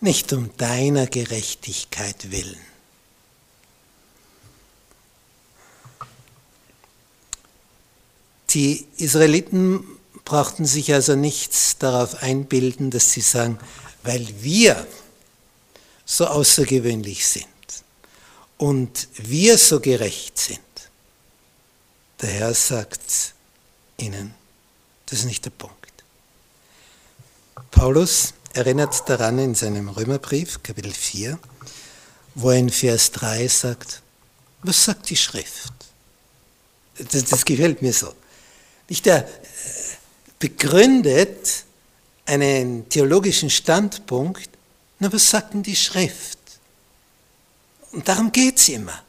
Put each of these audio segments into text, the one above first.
Nicht um deiner Gerechtigkeit willen. Die Israeliten brauchten sich also nichts darauf einbilden, dass sie sagen, weil wir so außergewöhnlich sind und wir so gerecht sind. Der Herr sagt ihnen, das ist nicht der Punkt. Paulus erinnert daran in seinem Römerbrief, Kapitel 4, wo er in Vers 3 sagt, was sagt die Schrift? Das, das gefällt mir so. Nicht der begründet einen theologischen Standpunkt, na was sagt denn die Schrift? Und darum geht es immer.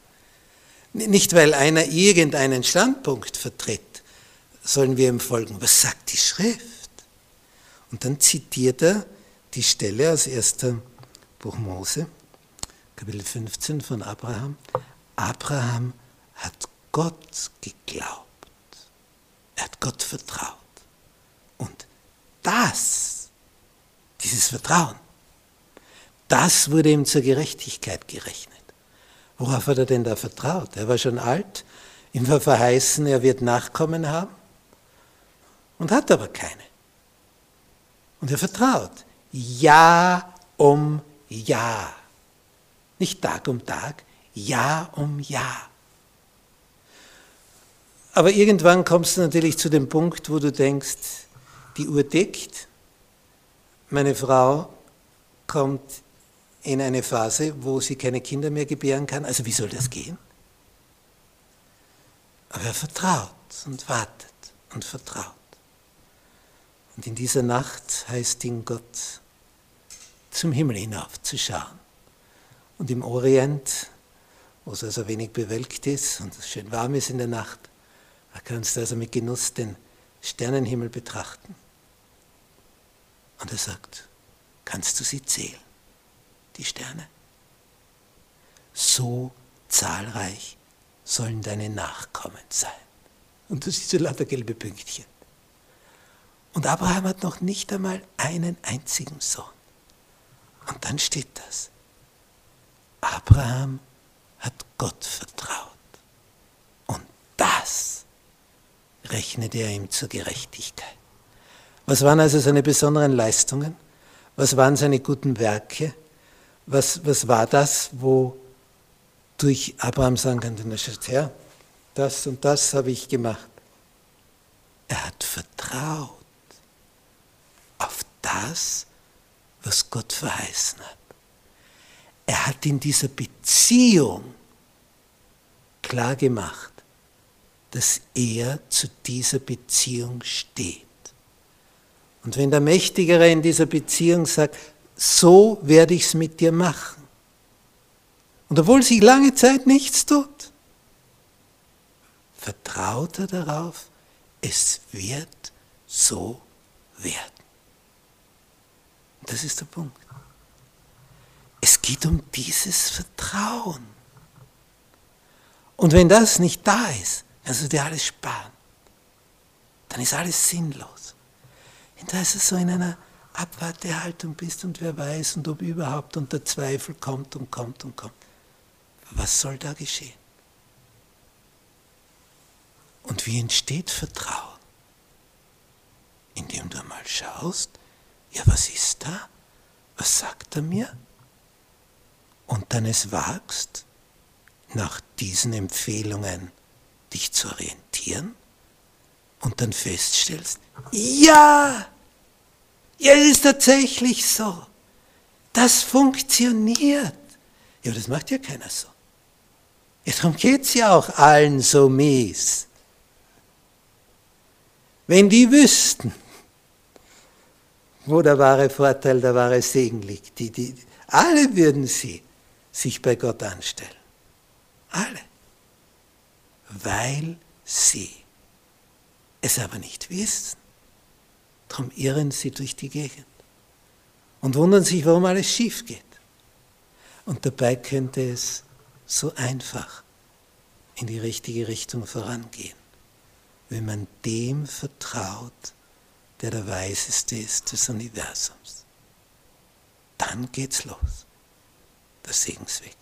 Nicht, weil einer irgendeinen Standpunkt vertritt, sollen wir ihm folgen. Was sagt die Schrift? Und dann zitiert er die Stelle aus 1. Buch Mose, Kapitel 15 von Abraham. Abraham hat Gott geglaubt. Er hat Gott vertraut. Und das, dieses Vertrauen, das wurde ihm zur Gerechtigkeit gerechnet. Worauf hat er denn da vertraut? Er war schon alt, ihm war verheißen, er wird Nachkommen haben und hat aber keine. Und er vertraut Jahr um Jahr. Nicht Tag um Tag, Jahr um Jahr. Aber irgendwann kommst du natürlich zu dem Punkt, wo du denkst, die Uhr tickt, meine Frau kommt in eine Phase, wo sie keine Kinder mehr gebären kann. Also wie soll das gehen? Aber er vertraut und wartet und vertraut. Und in dieser Nacht heißt ihn Gott, zum Himmel hinaufzuschauen. Und im Orient, wo es also wenig bewölkt ist und es schön warm ist in der Nacht, da kannst du also mit Genuss den Sternenhimmel betrachten. Und er sagt, kannst du sie zählen, die Sterne? So zahlreich sollen deine Nachkommen sein. Und du siehst so lauter gelbe Pünktchen. Und Abraham hat noch nicht einmal einen einzigen Sohn. Und dann steht das. Abraham hat Gott vertraut. Und das rechnet er ihm zur Gerechtigkeit. Was waren also seine besonderen Leistungen? Was waren seine guten Werke? Was, was war das, wo durch Abraham sagen kann, na schaut her, das und das habe ich gemacht. Er hat vertraut das, was Gott verheißen hat. Er hat in dieser Beziehung klar gemacht, dass er zu dieser Beziehung steht. Und wenn der Mächtigere in dieser Beziehung sagt, so werde ich es mit dir machen, und obwohl sich lange Zeit nichts tut, vertraut er darauf, es wird so werden. Das ist der Punkt. Es geht um dieses Vertrauen. Und wenn das nicht da ist, kannst du dir alles sparen. Dann ist alles sinnlos. Wenn du also so in einer Abwartehaltung bist und wer weiß und ob überhaupt und der Zweifel kommt und kommt und kommt. Was soll da geschehen? Und wie entsteht Vertrauen? Indem du mal schaust, ja, was ist da? Was sagt er mir? und dann es wagst, nach diesen Empfehlungen dich zu orientieren und dann feststellst, ja, ja, es ist tatsächlich so. Das funktioniert. Ja, aber das macht ja keiner so. Ja, darum geht es ja auch allen so mies. Wenn die wüssten, wo der wahre Vorteil, der wahre Segen liegt, die, die, alle würden sie sich bei Gott anstellen. Alle. Weil sie es aber nicht wissen. Darum irren sie durch die Gegend und wundern sich, warum alles schief geht. Und dabei könnte es so einfach in die richtige Richtung vorangehen, wenn man dem vertraut, der der Weiseste ist des Universums. Dann geht's los. Der Segensweg.